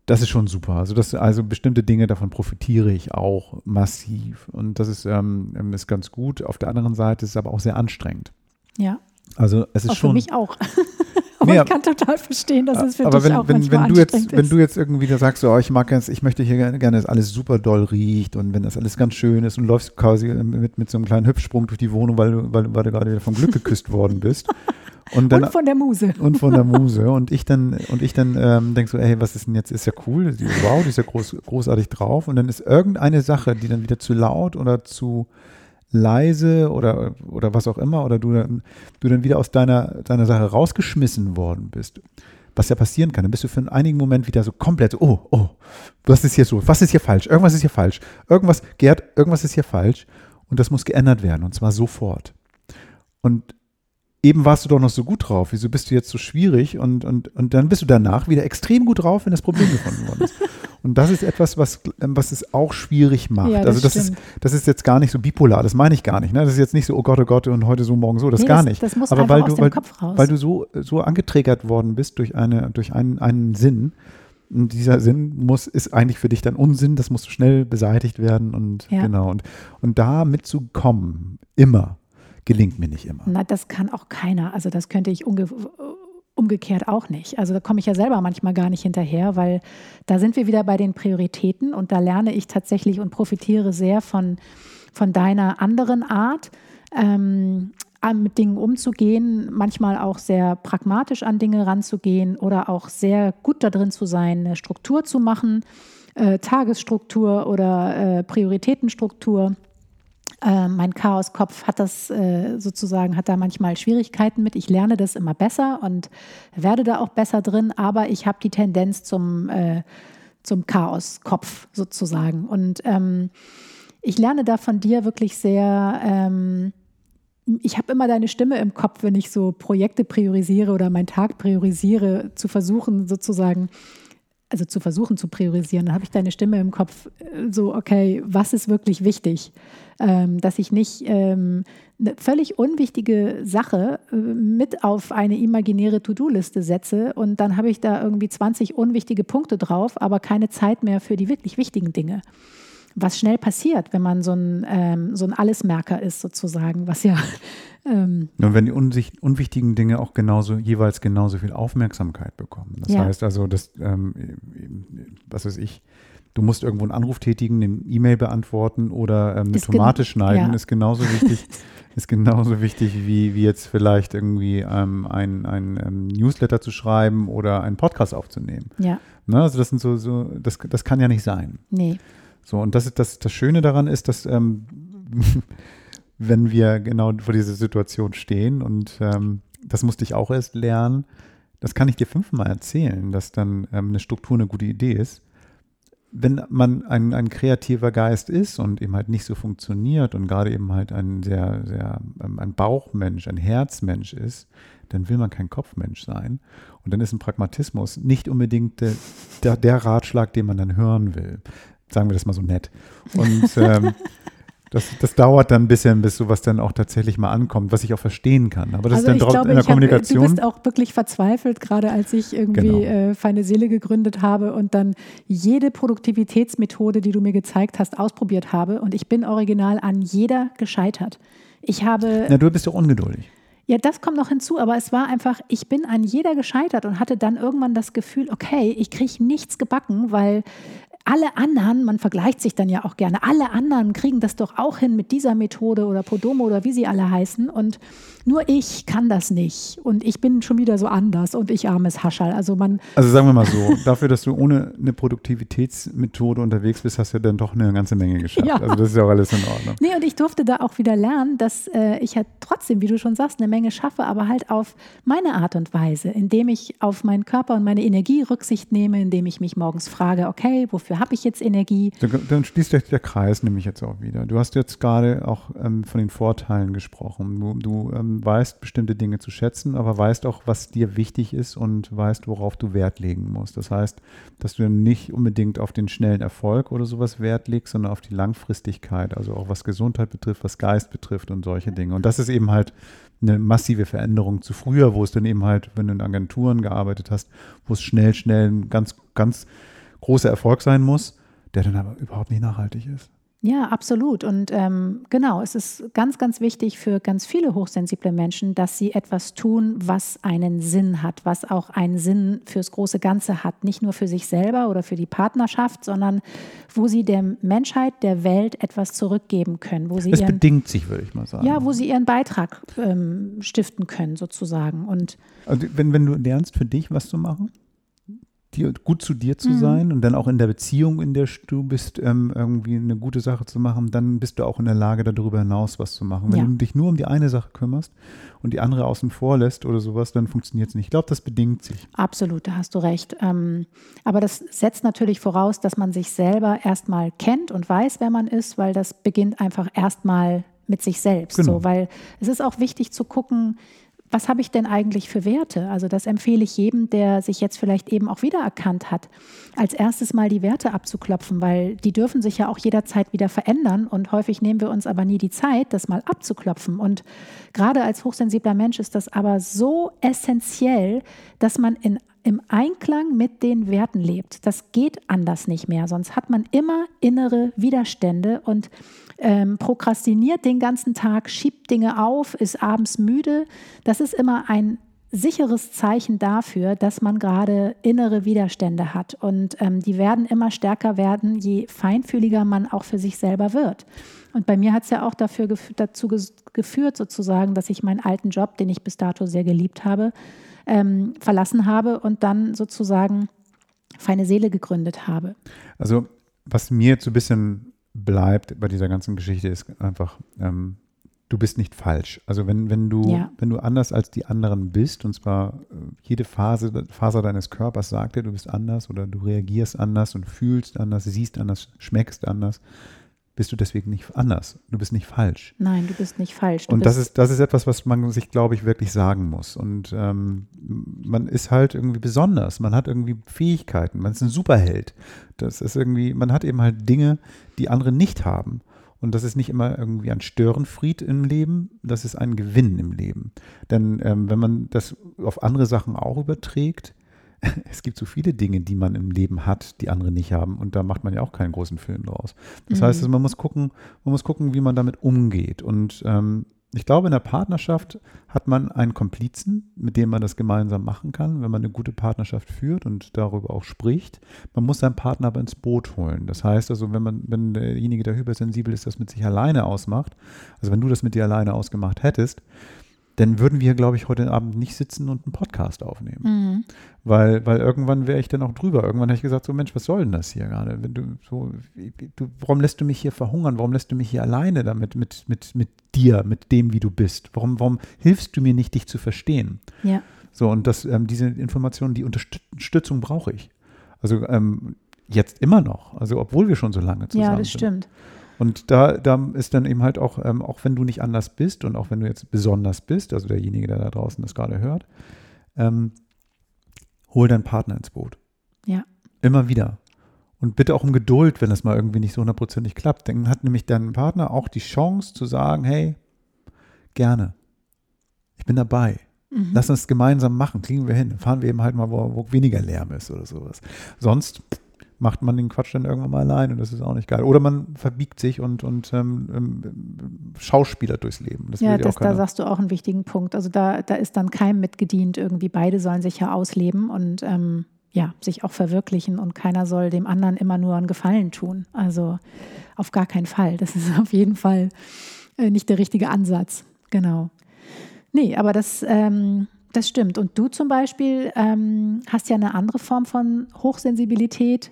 das ist schon super. Also, das, also bestimmte Dinge, davon profitiere ich auch massiv. Und das ist, ähm, ist ganz gut. Auf der anderen Seite ist es aber auch sehr anstrengend. Ja. Also es ist auch schon. Für mich auch. (laughs) aber nee, ich kann total verstehen, dass es für aber dich wenn, auch wenn, wenn du jetzt, ist. Wenn du jetzt irgendwie da sagst, so, oh, ich mag jetzt, ich möchte hier gerne, gerne, dass alles super doll riecht und wenn das alles ganz schön ist und läufst quasi mit, mit so einem kleinen Hüpfsprung durch die Wohnung, weil du, weil, weil du gerade wieder vom Glück geküsst worden bist. (laughs) Und, dann, und, von der Muse. (laughs) Und von der Muse. (laughs) Und ich dann, und ich dann ähm, denke so, ey, was ist denn jetzt? Ist ja cool, wow, die ist ja groß, großartig drauf. Und dann ist irgendeine Sache, die dann wieder zu laut oder zu leise oder, oder was auch immer, oder du dann, du dann wieder aus deiner, deiner Sache rausgeschmissen worden bist, was ja passieren kann, dann bist du für einen einigen Moment wieder so komplett so, oh, oh, was ist hier so, was ist hier falsch, irgendwas ist hier falsch, irgendwas, Gerd, irgendwas ist hier falsch und das muss geändert werden und zwar sofort. Und eben warst du doch noch so gut drauf, wieso bist du jetzt so schwierig? Und, und, und dann bist du danach wieder extrem gut drauf, wenn das Problem gefunden worden ist. Und das ist etwas, was, ähm, was es auch schwierig macht. Ja, das also das ist, das ist jetzt gar nicht so bipolar, das meine ich gar nicht. Ne? Das ist jetzt nicht so, oh Gott, oh Gott, und heute so, morgen so, das Nee, gar das- nicht. das muss Aber weil aus du, dem weil, Kopf raus. weil du so, so angetriggert worden bist durch, eine, durch einen, einen Sinn, und dieser Sinn muss, ist eigentlich für dich dann Unsinn, das muss schnell beseitigt werden und Ja. genau. Und, und da mitzukommen, immer, gelingt mir nicht immer. Na, das kann auch keiner. Also das könnte ich umge umgekehrt auch nicht. Also da komme ich ja selber manchmal gar nicht hinterher, weil da sind wir wieder bei den Prioritäten und da lerne ich tatsächlich und profitiere sehr von, von deiner anderen Art, ähm, mit Dingen umzugehen, manchmal auch sehr pragmatisch an Dinge ranzugehen oder auch sehr gut darin zu sein, eine Struktur zu machen, äh, Tagesstruktur oder äh, Prioritätenstruktur. Äh, mein Chaoskopf hat das äh, sozusagen, hat da manchmal Schwierigkeiten mit. Ich lerne das immer besser und werde da auch besser drin, aber ich habe die Tendenz zum, äh, zum Chaoskopf sozusagen. Und ähm, ich lerne da von dir wirklich sehr. Ähm, ich habe immer deine Stimme im Kopf, wenn ich so Projekte priorisiere oder meinen Tag priorisiere, zu versuchen sozusagen, also zu versuchen zu priorisieren, dann habe ich deine Stimme im Kopf, äh, so, okay, was ist wirklich wichtig? Ähm, dass ich nicht ähm, eine völlig unwichtige Sache äh, mit auf eine imaginäre To-Do-Liste setze und dann habe ich da irgendwie 20 unwichtige Punkte drauf, aber keine Zeit mehr für die wirklich wichtigen Dinge was schnell passiert, wenn man so ein, ähm, so ein Allesmerker ist, sozusagen, was ja (laughs) ähm, Und wenn die unwichtigen Dinge auch genauso, jeweils genauso viel Aufmerksamkeit bekommen. Das Ja. heißt also, das, ähm, was weiß ich, du musst irgendwo einen Anruf tätigen, eine E-Mail beantworten oder ähm, eine Ist Tomate schneiden, ja. ist genauso wichtig, (laughs) ist genauso wichtig, wie, wie jetzt vielleicht irgendwie ähm, ein, ein ähm, Newsletter zu schreiben oder einen Podcast aufzunehmen. ja, Ne? Also das sind so, so das, das kann ja nicht sein. nee, So, und das das, das Schöne daran ist, dass ähm, (laughs) wenn wir genau vor dieser Situation stehen und ähm, das musste ich auch erst lernen, das kann ich dir fünfmal erzählen, dass dann ähm, eine Struktur eine gute Idee ist. Wenn man ein, ein kreativer Geist ist und eben halt nicht so funktioniert und gerade eben halt ein sehr, sehr, ähm, ein Bauchmensch, ein Herzmensch ist, dann will man kein Kopfmensch sein. Und dann ist ein Pragmatismus nicht unbedingt der, der Ratschlag, den man dann hören will. Sagen wir das mal so nett. Und ähm, (laughs) das, das dauert dann ein bisschen, bis sowas dann auch tatsächlich mal ankommt, was ich auch verstehen kann. Aber das also ist dann glaube, in der ich hab, du Kommunikation. bist auch wirklich verzweifelt, gerade als ich irgendwie Genau. äh, Feine Seele gegründet habe und dann jede Produktivitätsmethode, die du mir gezeigt hast, ausprobiert habe und ich bin original an jeder gescheitert. Ich habe Na, du bist doch ungeduldig. Ja, das kommt noch hinzu, aber es war einfach, ich bin an jeder gescheitert und hatte dann irgendwann das Gefühl, okay, ich kriege nichts gebacken, weil alle anderen, man vergleicht sich dann ja auch gerne, alle anderen kriegen das doch auch hin mit dieser Methode oder Podomo oder wie sie alle heißen. Und nur ich kann das nicht und ich bin schon wieder so anders und ich armes Haschall. Also man, Also sagen wir mal so, dafür, dass du ohne eine Produktivitätsmethode unterwegs bist, hast du dann doch eine ganze Menge geschafft. Ja. Also das ist ja auch alles in Ordnung. Nee, und ich durfte da auch wieder lernen, dass äh, ich halt trotzdem, wie du schon sagst, eine Menge schaffe, aber halt auf meine Art und Weise, indem ich auf meinen Körper und meine Energie Rücksicht nehme, indem ich mich morgens frage, okay, wofür habe ich jetzt Energie? Dann, dann schließt sich der Kreis nämlich jetzt auch wieder. Du hast jetzt gerade auch ähm, von den Vorteilen gesprochen. Du, du ähm, weißt bestimmte Dinge zu schätzen, aber weißt auch, was dir wichtig ist und weißt, worauf du Wert legen musst. Das heißt, dass du nicht unbedingt auf den schnellen Erfolg oder sowas Wert legst, sondern auf die Langfristigkeit, also auch was Gesundheit betrifft, was Geist betrifft und solche Dinge. Und das ist eben halt eine massive Veränderung zu früher, wo es dann eben halt, wenn du in Agenturen gearbeitet hast, wo es schnell, schnell ein ganz, ganz großer Erfolg sein muss, der dann aber überhaupt nicht nachhaltig ist. Ja, absolut. Und ähm, genau, es ist ganz, ganz wichtig für ganz viele hochsensible Menschen, dass sie etwas tun, was einen Sinn hat, was auch einen Sinn fürs große Ganze hat. Nicht nur für sich selber oder für die Partnerschaft, sondern wo sie der Menschheit, der Welt etwas zurückgeben können, wo sie Es ihren, bedingt sich, würde ich mal sagen. ja, wo sie ihren Beitrag ähm, stiften können, sozusagen. Und Also wenn, wenn du lernst, für dich was zu machen, dir, gut zu dir Mhm. zu sein und dann auch in der Beziehung, in der du bist, ähm, irgendwie eine gute Sache zu machen, dann bist du auch in der Lage, darüber hinaus was zu machen. Wenn Ja. du dich nur um die eine Sache kümmerst und die andere außen vor lässt oder sowas, dann funktioniert es nicht. Ich glaube, das bedingt sich. Absolut, da hast du recht. Ähm, aber das setzt natürlich voraus, dass man sich selber erstmal kennt und weiß, wer man ist, weil das beginnt einfach erstmal mit sich selbst. Genau. So, weil es ist auch wichtig zu gucken, was habe ich denn eigentlich für Werte? Also das empfehle ich jedem, der sich jetzt vielleicht eben auch wiedererkannt hat, als erstes mal die Werte abzuklopfen, weil die dürfen sich ja auch jederzeit wieder verändern und häufig nehmen wir uns aber nie die Zeit, das mal abzuklopfen. Und gerade als hochsensibler Mensch ist das aber so essentiell, dass man in im Einklang mit den Werten lebt. Das geht anders nicht mehr, sonst hat man immer innere Widerstände und ähm, prokrastiniert den ganzen Tag, schiebt Dinge auf, ist abends müde. Das ist immer ein sicheres Zeichen dafür, dass man gerade innere Widerstände hat. Und ähm, die werden immer stärker werden, je feinfühliger man auch für sich selber wird. Und bei mir hat es ja auch dafür, dazu geführt, sozusagen, dass ich meinen alten Job, den ich bis dato sehr geliebt habe, ähm, verlassen habe und dann sozusagen feine Seele gegründet habe. Also was mir jetzt so ein bisschen bleibt bei dieser ganzen Geschichte ist einfach, ähm, du bist nicht falsch. Also wenn, wenn du, ja. wenn du anders als die anderen bist, und zwar äh, jede Phase, Faser deines Körpers sagt dir, du bist anders oder du reagierst anders und fühlst anders, siehst anders, schmeckst anders, bist du deswegen nicht anders. Du bist nicht falsch. Nein, du bist nicht falsch. Du und das ist, das ist etwas, was man sich, glaube ich, wirklich sagen muss. Und ähm, man ist halt irgendwie besonders. Man hat irgendwie Fähigkeiten. Man ist ein Superheld. Das ist irgendwie, man hat eben halt Dinge, die andere nicht haben. Und das ist nicht immer irgendwie ein Störenfried im Leben, das ist ein Gewinn im Leben. Denn ähm, wenn man das auf andere Sachen auch überträgt, (laughs) es gibt so viele Dinge, die man im Leben hat, die andere nicht haben. Und da macht man ja auch keinen großen Film draus. Das mhm. heißt, also man muss gucken, man muss gucken, wie man damit umgeht. Und ähm, ich glaube, in der Partnerschaft hat man einen Komplizen, mit dem man das gemeinsam machen kann, wenn man eine gute Partnerschaft führt und darüber auch spricht. Man muss seinen Partner aber ins Boot holen. Das heißt also, wenn man, wenn derjenige, der hypersensibel ist, das mit sich alleine ausmacht, also wenn du das mit dir alleine ausgemacht hättest, dann würden wir, glaube ich, heute Abend nicht sitzen und einen Podcast aufnehmen. Mhm. Weil, weil irgendwann wäre ich dann auch drüber. Irgendwann hätte ich gesagt, so Mensch, was soll denn das hier gerade? Wenn du so, du, warum lässt du mich hier verhungern? Warum lässt du mich hier alleine damit, mit, mit, mit dir, mit dem, wie du bist? Warum, warum hilfst du mir nicht, dich zu verstehen? Ja. So, und das, ähm, diese Informationen, die Unterstützung brauche ich. Also ähm, jetzt immer noch. Also obwohl wir schon so lange zusammen sind. Ja, das sind. stimmt. Und da, da ist dann eben halt auch, ähm, auch wenn du nicht anders bist und auch wenn du jetzt besonders bist, also derjenige, der da draußen das gerade hört, ähm, hol deinen Partner ins Boot. Ja. Immer wieder. Und bitte auch um Geduld, wenn das mal irgendwie nicht so hundertprozentig klappt. Dann hat nämlich dein Partner auch die Chance zu sagen, hey, gerne. Ich bin dabei. Mhm. Lass uns gemeinsam machen, kriegen wir hin. Fahren wir eben halt mal, wo, wo weniger Lärm ist oder sowas. Sonst macht man den Quatsch dann irgendwann mal allein und das ist auch nicht geil. Oder man verbiegt sich und, und ähm, ähm, schauspielert durchs Leben. Das ja, das, da sagst du auch einen wichtigen Punkt. Also da, da ist dann keinem mitgedient. Irgendwie beide sollen sich ja ausleben und ähm, ja, sich auch verwirklichen und keiner soll dem anderen immer nur einen Gefallen tun. Also auf gar keinen Fall. Das ist auf jeden Fall äh, nicht der richtige Ansatz. Genau. Nee, aber das, ähm, das stimmt. Und du zum Beispiel ähm, hast ja eine andere Form von Hochsensibilität,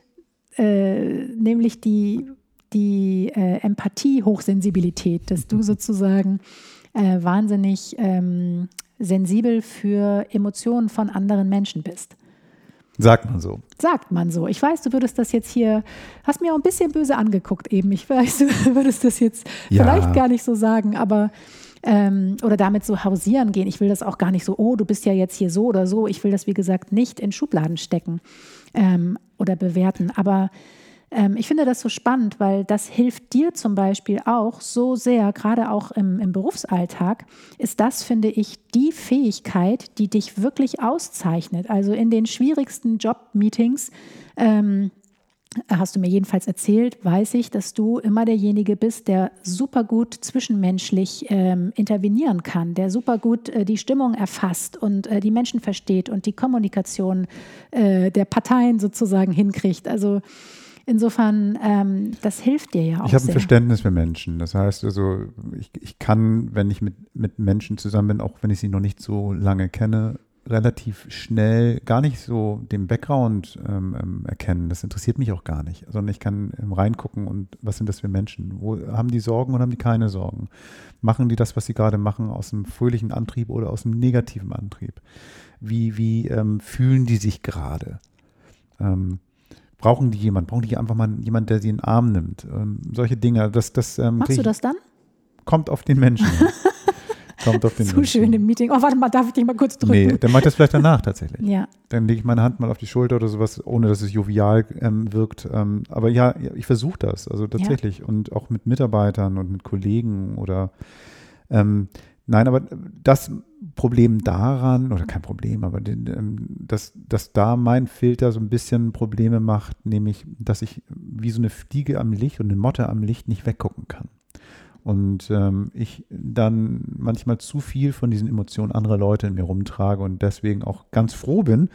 äh, nämlich die, die äh, Empathie-Hochsensibilität, dass du sozusagen äh, wahnsinnig ähm, sensibel für Emotionen von anderen Menschen bist. Sagt man so. Sagt man so. Ich weiß, du würdest das jetzt hier, hast mir auch ein bisschen böse angeguckt eben. Ich weiß, du (laughs) würdest das jetzt ja. vielleicht gar nicht so sagen, aber ähm, oder damit so hausieren gehen. Ich will das auch gar nicht so, oh, du bist ja jetzt hier so oder so. Ich will das, wie gesagt, nicht in Schubladen stecken ähm, oder bewerten. Aber ähm, ich finde das so spannend, weil das hilft dir zum Beispiel auch so sehr, gerade auch im, im Berufsalltag, ist das, finde ich, die Fähigkeit, die dich wirklich auszeichnet. Also in den schwierigsten Jobmeetings ähm, hast du mir jedenfalls erzählt, weiß ich, dass du immer derjenige bist, der super gut zwischenmenschlich ähm, intervenieren kann, der super gut äh, die Stimmung erfasst und äh, die Menschen versteht und die Kommunikation äh, der Parteien sozusagen hinkriegt. Also insofern, ähm, das hilft dir ja auch. Ich habe ein Verständnis für Menschen. Das heißt also, ich, ich kann, wenn ich mit, mit Menschen zusammen bin, auch wenn ich sie noch nicht so lange kenne, relativ schnell gar nicht so den Background ähm, ähm, erkennen. Das interessiert mich auch gar nicht, sondern ich kann ähm, reingucken und was sind das für Menschen? Wo haben die Sorgen oder haben die keine Sorgen? Machen die das, was sie gerade machen, aus einem fröhlichen Antrieb oder aus einem negativen Antrieb? Wie, wie ähm, fühlen die sich gerade? Ähm, brauchen die jemanden? Brauchen die einfach mal jemanden, der sie in den Arm nimmt? Ähm, solche Dinge. Das, das, Machst du das dann? Kommt auf den Menschen. (laughs) Kommt auf den so schön im Meeting. Oh, warte mal, darf ich dich mal kurz drücken? Nee, dann macht das vielleicht danach tatsächlich. Ja, Dann lege ich meine Hand mal auf die Schulter oder sowas, ohne dass es jovial ähm, wirkt. Ähm, aber ja, ja, ich versuche das, also tatsächlich. Und auch mit Mitarbeitern und mit Kollegen oder ähm, nein, aber das Problem daran, oder kein Problem, aber den, ähm, dass, dass da mein Filter so ein bisschen Probleme macht, nämlich, dass ich wie so eine Fliege am Licht und eine Motte am Licht nicht weggucken kann. Und ähm, ich dann manchmal zu viel von diesen Emotionen anderer Leute in mir rumtrage und deswegen auch ganz froh bin,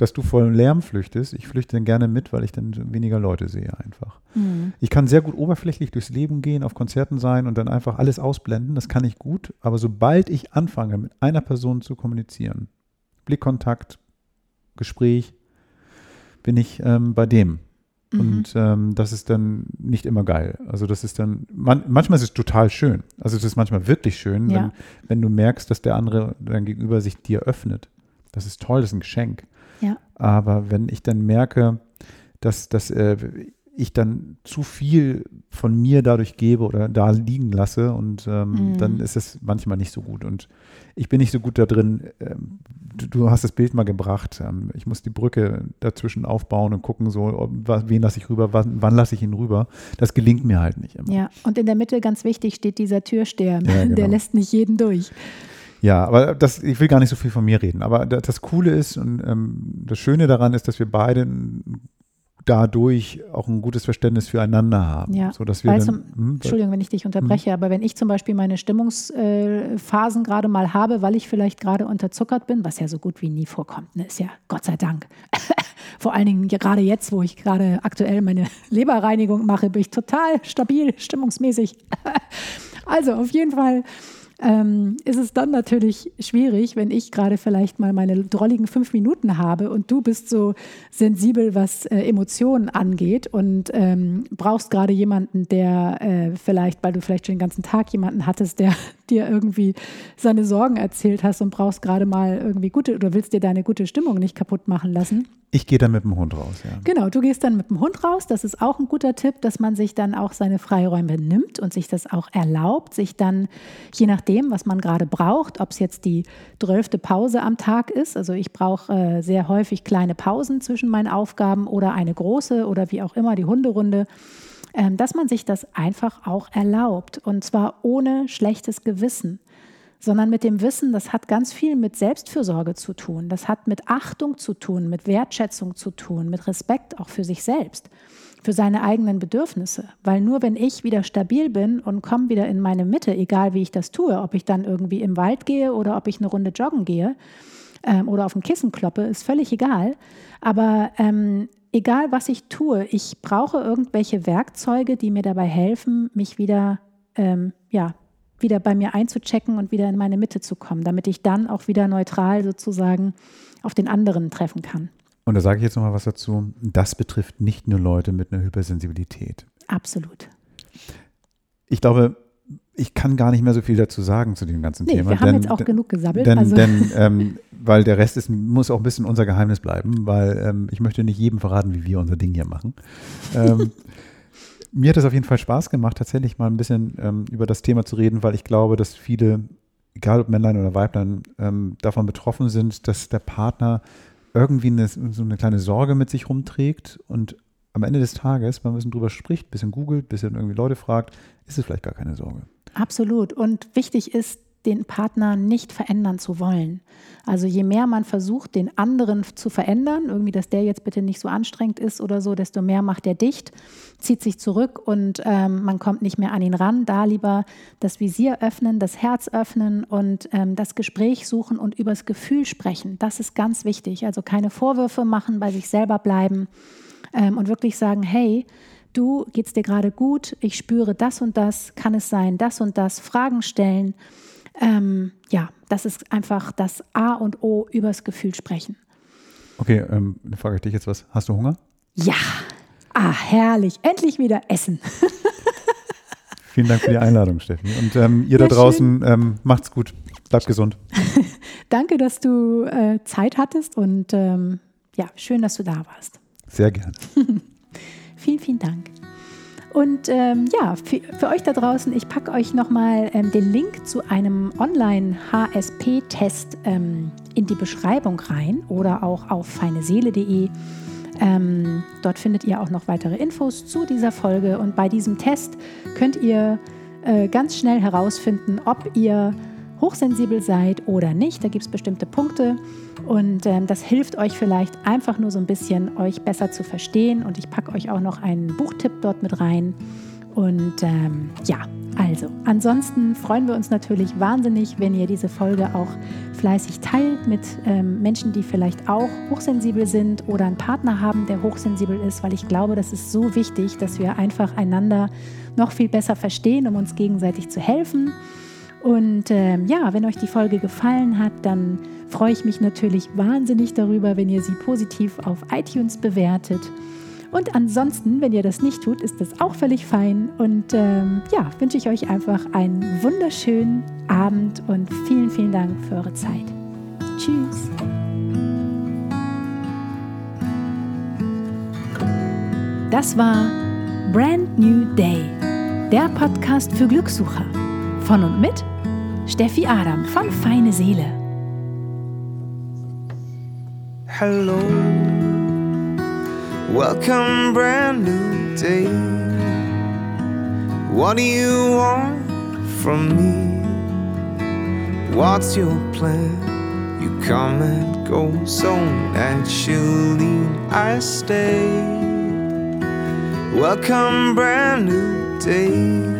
dass du vor dem Lärm flüchtest. Ich flüchte dann gerne mit, weil ich dann weniger Leute sehe einfach. Mhm. Ich kann sehr gut oberflächlich durchs Leben gehen, auf Konzerten sein und dann einfach alles ausblenden. Das kann ich gut. Aber sobald ich anfange, mit einer Person zu kommunizieren, Blickkontakt, Gespräch, bin ich ähm, bei dem. Mhm. Und ähm, das ist dann nicht immer geil. Also das ist dann, man, manchmal ist es total schön. Also es ist manchmal wirklich schön, Ja. wenn, wenn du merkst, dass der andere dein Gegenüber sich dir öffnet. Das ist toll, das ist ein Geschenk. Ja. Aber wenn ich dann merke, dass, dass äh, ich dann zu viel von mir dadurch gebe oder da liegen lasse und ähm, Mhm. dann ist es manchmal nicht so gut. Und ich bin nicht so gut da drin. Ähm, du, du hast das Bild mal gebracht. Ähm, ich muss die Brücke dazwischen aufbauen und gucken, so, ob, wen lasse ich rüber, wann, wann lasse ich ihn rüber. Das gelingt mir halt nicht immer. Ja, und in der Mitte, ganz wichtig, steht dieser Türstern. Ja, (laughs) genau. Der lässt nicht jeden durch. Ja, aber das, ich will gar nicht so viel von mir reden. Aber da- das Coole ist und ähm, das Schöne daran ist, dass wir beide n- dadurch auch ein gutes Verständnis füreinander haben. Ja, so dass wir weil dann, hm, Entschuldigung, wenn ich dich unterbreche, aber wenn ich zum Beispiel meine Stimmungsphasen gerade mal habe, weil ich vielleicht gerade unterzuckert bin, was ja so gut wie nie vorkommt, ne, ist ja Gott sei Dank. (laughs) Vor allen Dingen gerade jetzt, wo ich gerade aktuell meine (laughs) Leberreinigung mache, bin ich total stabil, stimmungsmäßig. (laughs) Also auf jeden Fall ähm, ist es dann natürlich schwierig, wenn ich gerade vielleicht mal meine drolligen fünf Minuten habe und du bist so sensibel, was äh, Emotionen angeht und ähm, brauchst gerade jemanden, der äh, vielleicht, weil du vielleicht schon den ganzen Tag jemanden hattest, der (laughs) dir irgendwie seine Sorgen erzählt hast und brauchst gerade mal irgendwie gute oder willst dir deine gute Stimmung nicht kaputt machen lassen. Ich gehe dann mit dem Hund raus, ja. Genau, du gehst dann mit dem Hund raus. Das ist auch ein guter Tipp, dass man sich dann auch seine Freiräume nimmt und sich das auch erlaubt, sich dann, je nachdem, was man gerade braucht, ob es jetzt die zwölfte Pause am Tag ist. Also ich brauche äh, sehr häufig kleine Pausen zwischen meinen Aufgaben oder eine große oder wie auch immer die Hunderunde. Ähm, dass man sich das einfach auch erlaubt und zwar ohne schlechtes Gewissen sondern mit dem Wissen, das hat ganz viel mit Selbstfürsorge zu tun, das hat mit Achtung zu tun, mit Wertschätzung zu tun, mit Respekt auch für sich selbst, für seine eigenen Bedürfnisse. Weil nur wenn ich wieder stabil bin und komme wieder in meine Mitte, egal wie ich das tue, ob ich dann irgendwie im Wald gehe oder ob ich eine Runde joggen gehe ähm, oder auf ein Kissen kloppe, ist völlig egal. Aber ähm, egal was ich tue, ich brauche irgendwelche Werkzeuge, die mir dabei helfen, mich wieder ähm, ja, wieder bei mir einzuchecken und wieder in meine Mitte zu kommen, damit ich dann auch wieder neutral sozusagen auf den anderen treffen kann. Und da sage ich jetzt nochmal was dazu. Das betrifft nicht nur Leute mit einer Hypersensibilität. Absolut. Ich glaube, ich kann gar nicht mehr so viel dazu sagen zu dem ganzen Nee, Thema. wir haben denn- jetzt auch genug gesabbelt. Denn, also, denn (laughs) ähm, weil der Rest ist, muss auch ein bisschen unser Geheimnis bleiben, weil ähm, ich möchte nicht jedem verraten, wie wir unser Ding hier machen. Ähm, (laughs) mir hat es auf jeden Fall Spaß gemacht, tatsächlich mal ein bisschen ähm, über das Thema zu reden, weil ich glaube, dass viele, egal ob Männlein oder Weiblein, ähm, davon betroffen sind, dass der Partner irgendwie eine, so eine kleine Sorge mit sich rumträgt und am Ende des Tages, wenn man ein bisschen drüber spricht, ein bisschen googelt, ein bisschen irgendwie Leute fragt, ist es vielleicht gar keine Sorge. Absolut. Und wichtig ist, den Partner nicht verändern zu wollen. Also je mehr man versucht, den anderen zu verändern, irgendwie, dass der jetzt bitte nicht so anstrengend ist oder so, desto mehr macht er dicht, zieht sich zurück und ähm, man kommt nicht mehr an ihn ran. Da lieber das Visier öffnen, das Herz öffnen und ähm, das Gespräch suchen und übers Gefühl sprechen. Das ist ganz wichtig. Also keine Vorwürfe machen, bei sich selber bleiben ähm, und wirklich sagen, hey, du geht's dir gerade gut, ich spüre das und das, kann es sein, das und das, Fragen stellen. Ähm, ja, das ist einfach das A und O übers Gefühl sprechen. Okay, ähm, dann frage ich dich jetzt was. Hast du Hunger? Ja, ah, herrlich, endlich wieder essen. (laughs) Vielen Dank für die Einladung, Steffi. Und ähm, ihr Ja, da draußen, ähm, macht's gut. Bleibt gesund. (laughs) Danke, dass du äh, Zeit hattest und ähm, ja, schön, dass du da warst. Sehr gerne. (laughs) Vielen, vielen Dank. Und ähm, ja, für, für, euch da draußen, ich packe euch nochmal ähm, den Link zu einem Online-HSP-Test ähm, in die Beschreibung rein oder auch auf feineseele.de. Ähm, dort findet ihr auch noch weitere Infos zu dieser Folge und bei diesem Test könnt ihr äh, ganz schnell herausfinden, ob ihr hochsensibel seid oder nicht. Da gibt es bestimmte Punkte und ähm, das hilft euch vielleicht einfach nur so ein bisschen, euch besser zu verstehen. Und ich packe euch auch noch einen Buchtipp dort mit rein. Und ähm, ja, also, ansonsten freuen wir uns natürlich wahnsinnig, wenn ihr diese Folge auch fleißig teilt mit ähm, Menschen, die vielleicht auch hochsensibel sind oder einen Partner haben, der hochsensibel ist, weil ich glaube, das ist so wichtig, dass wir einfach einander noch viel besser verstehen, um uns gegenseitig zu helfen. Und ähm, ja, wenn euch die Folge gefallen hat, dann freue ich mich natürlich wahnsinnig darüber, wenn ihr sie positiv auf iTunes bewertet. Und ansonsten, wenn ihr das nicht tut, ist das auch völlig fein. Und ähm, ja, wünsche ich euch einfach einen wunderschönen Abend und vielen, vielen Dank für eure Zeit. Tschüss. Das war Brand New Day, der Podcast für Glückssucher. Von und mit Steffi Adam von Feine Seele. Hello, welcome, brand new day. What do you want from me? What's your plan? You come and go so naturally. I stay. Welcome, brand new day.